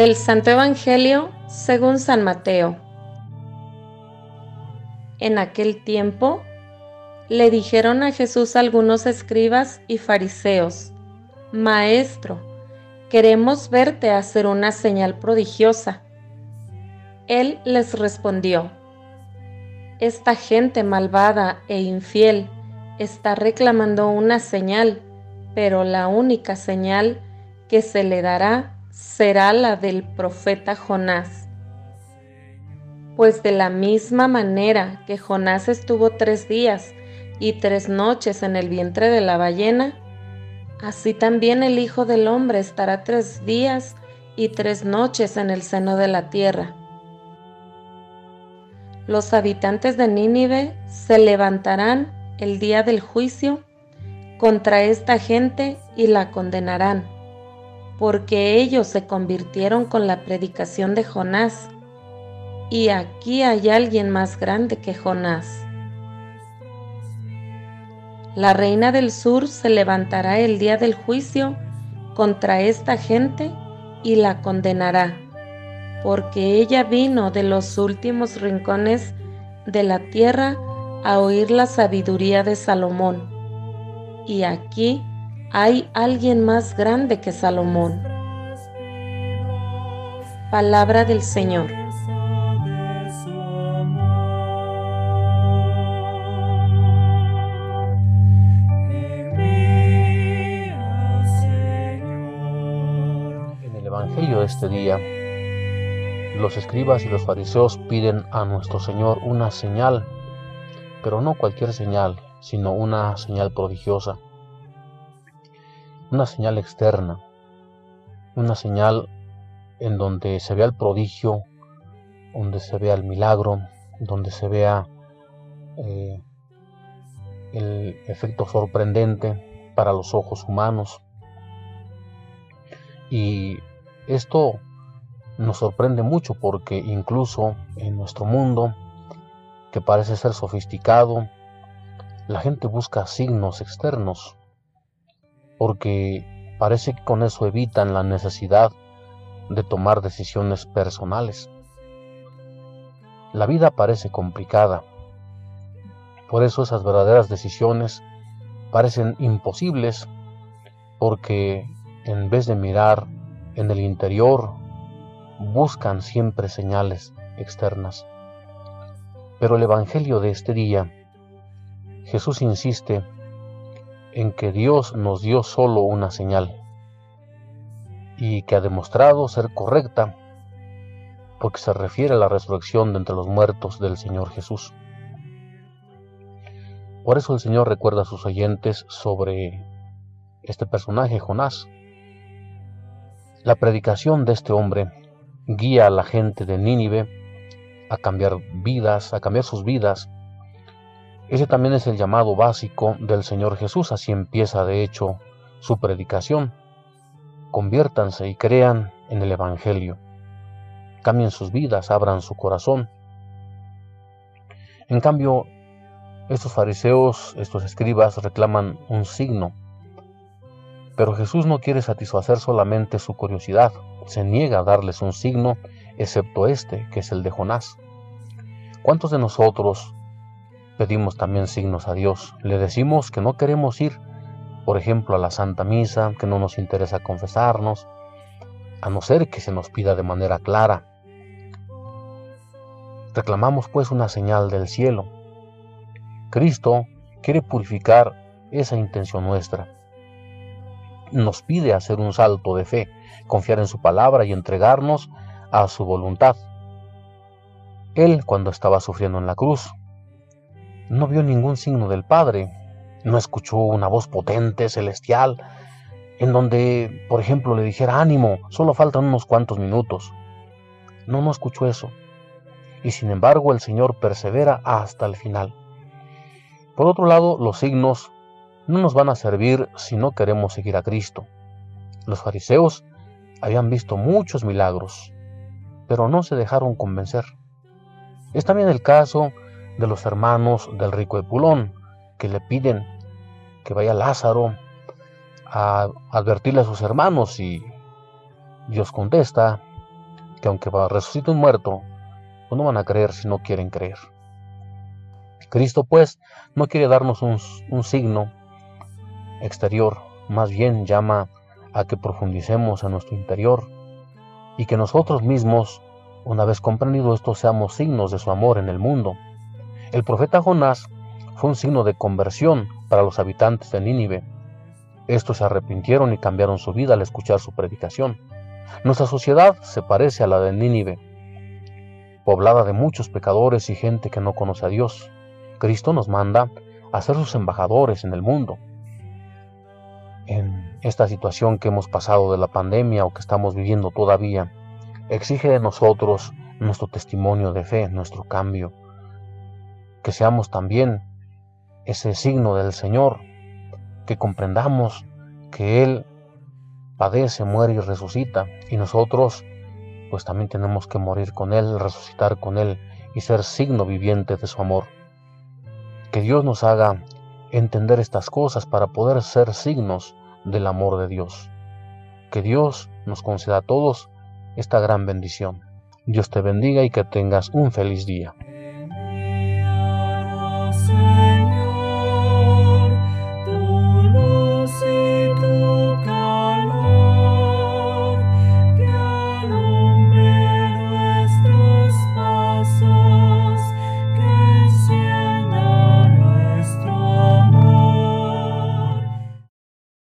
Del Santo Evangelio según San Mateo. En aquel tiempo le dijeron a Jesús algunos escribas y fariseos, Maestro, queremos verte hacer una señal prodigiosa. Él les respondió, Esta gente malvada e infiel está reclamando una señal, pero la única señal que se le dará será la del profeta Jonás. Pues de la misma manera que Jonás estuvo tres días y tres noches en el vientre de la ballena, así también el Hijo del Hombre estará tres días y tres noches en el seno de la tierra. Los habitantes de Nínive se levantarán el día del juicio contra esta gente y la condenarán porque ellos se convirtieron con la predicación de Jonás. Y aquí hay alguien más grande que Jonás. La reina del sur se levantará el día del juicio contra esta gente y la condenará, porque ella vino de los últimos rincones de la tierra a oír la sabiduría de Salomón. Y aquí hay alguien más grande que Salomón. Palabra del Señor. En el Evangelio de este día, los escribas y los fariseos piden a nuestro Señor una señal, pero no cualquier señal, sino una señal prodigiosa una señal externa, una señal en donde se vea el prodigio, donde se vea el milagro, donde se vea eh, el efecto sorprendente para los ojos humanos. Y esto nos sorprende mucho porque incluso en nuestro mundo, que parece ser sofisticado, la gente busca signos externos, porque parece que con eso evitan la necesidad de tomar decisiones personales. La vida parece complicada, por eso esas verdaderas decisiones parecen imposibles, porque en vez de mirar en el interior, buscan siempre señales externas. Pero el Evangelio de este día, Jesús insiste en que Dios nos dio solo una señal y que ha demostrado ser correcta porque se refiere a la resurrección de entre los muertos del Señor Jesús. Por eso el Señor recuerda a sus oyentes sobre este personaje, Jonás. La predicación de este hombre guía a la gente de Nínive a cambiar vidas, a cambiar sus vidas ese también es el llamado básico del Señor Jesús, así empieza de hecho su predicación. Conviértanse y crean en el Evangelio. Cambien sus vidas, abran su corazón. En cambio, estos fariseos, estos escribas reclaman un signo. Pero Jesús no quiere satisfacer solamente su curiosidad, se niega a darles un signo, excepto este, que es el de Jonás. ¿Cuántos de nosotros pedimos también signos a Dios. Le decimos que no queremos ir, por ejemplo, a la Santa Misa, que no nos interesa confesarnos, a no ser que se nos pida de manera clara. Reclamamos pues una señal del cielo. Cristo quiere purificar esa intención nuestra. Nos pide hacer un salto de fe, confiar en su palabra y entregarnos a su voluntad. Él, cuando estaba sufriendo en la cruz, no vio ningún signo del Padre, no escuchó una voz potente, celestial, en donde, por ejemplo, le dijera, ánimo, solo faltan unos cuantos minutos. No, no escuchó eso. Y sin embargo el Señor persevera hasta el final. Por otro lado, los signos no nos van a servir si no queremos seguir a Cristo. Los fariseos habían visto muchos milagros, pero no se dejaron convencer. Es también el caso de los hermanos del rico Epulón, que le piden que vaya Lázaro a advertirle a sus hermanos y Dios contesta, que aunque resucite un muerto, pues no van a creer si no quieren creer. Cristo pues no quiere darnos un, un signo exterior, más bien llama a que profundicemos en nuestro interior y que nosotros mismos, una vez comprendido esto, seamos signos de su amor en el mundo. El profeta Jonás fue un signo de conversión para los habitantes de Nínive. Estos se arrepintieron y cambiaron su vida al escuchar su predicación. Nuestra sociedad se parece a la de Nínive, poblada de muchos pecadores y gente que no conoce a Dios. Cristo nos manda a ser sus embajadores en el mundo. En esta situación que hemos pasado de la pandemia o que estamos viviendo todavía, exige de nosotros nuestro testimonio de fe, nuestro cambio, que seamos también ese signo del Señor, que comprendamos que Él padece, muere y resucita, y nosotros pues también tenemos que morir con Él, resucitar con Él y ser signo viviente de su amor. Que Dios nos haga entender estas cosas para poder ser signos del amor de Dios. Que Dios nos conceda a todos esta gran bendición. Dios te bendiga y que tengas un feliz día.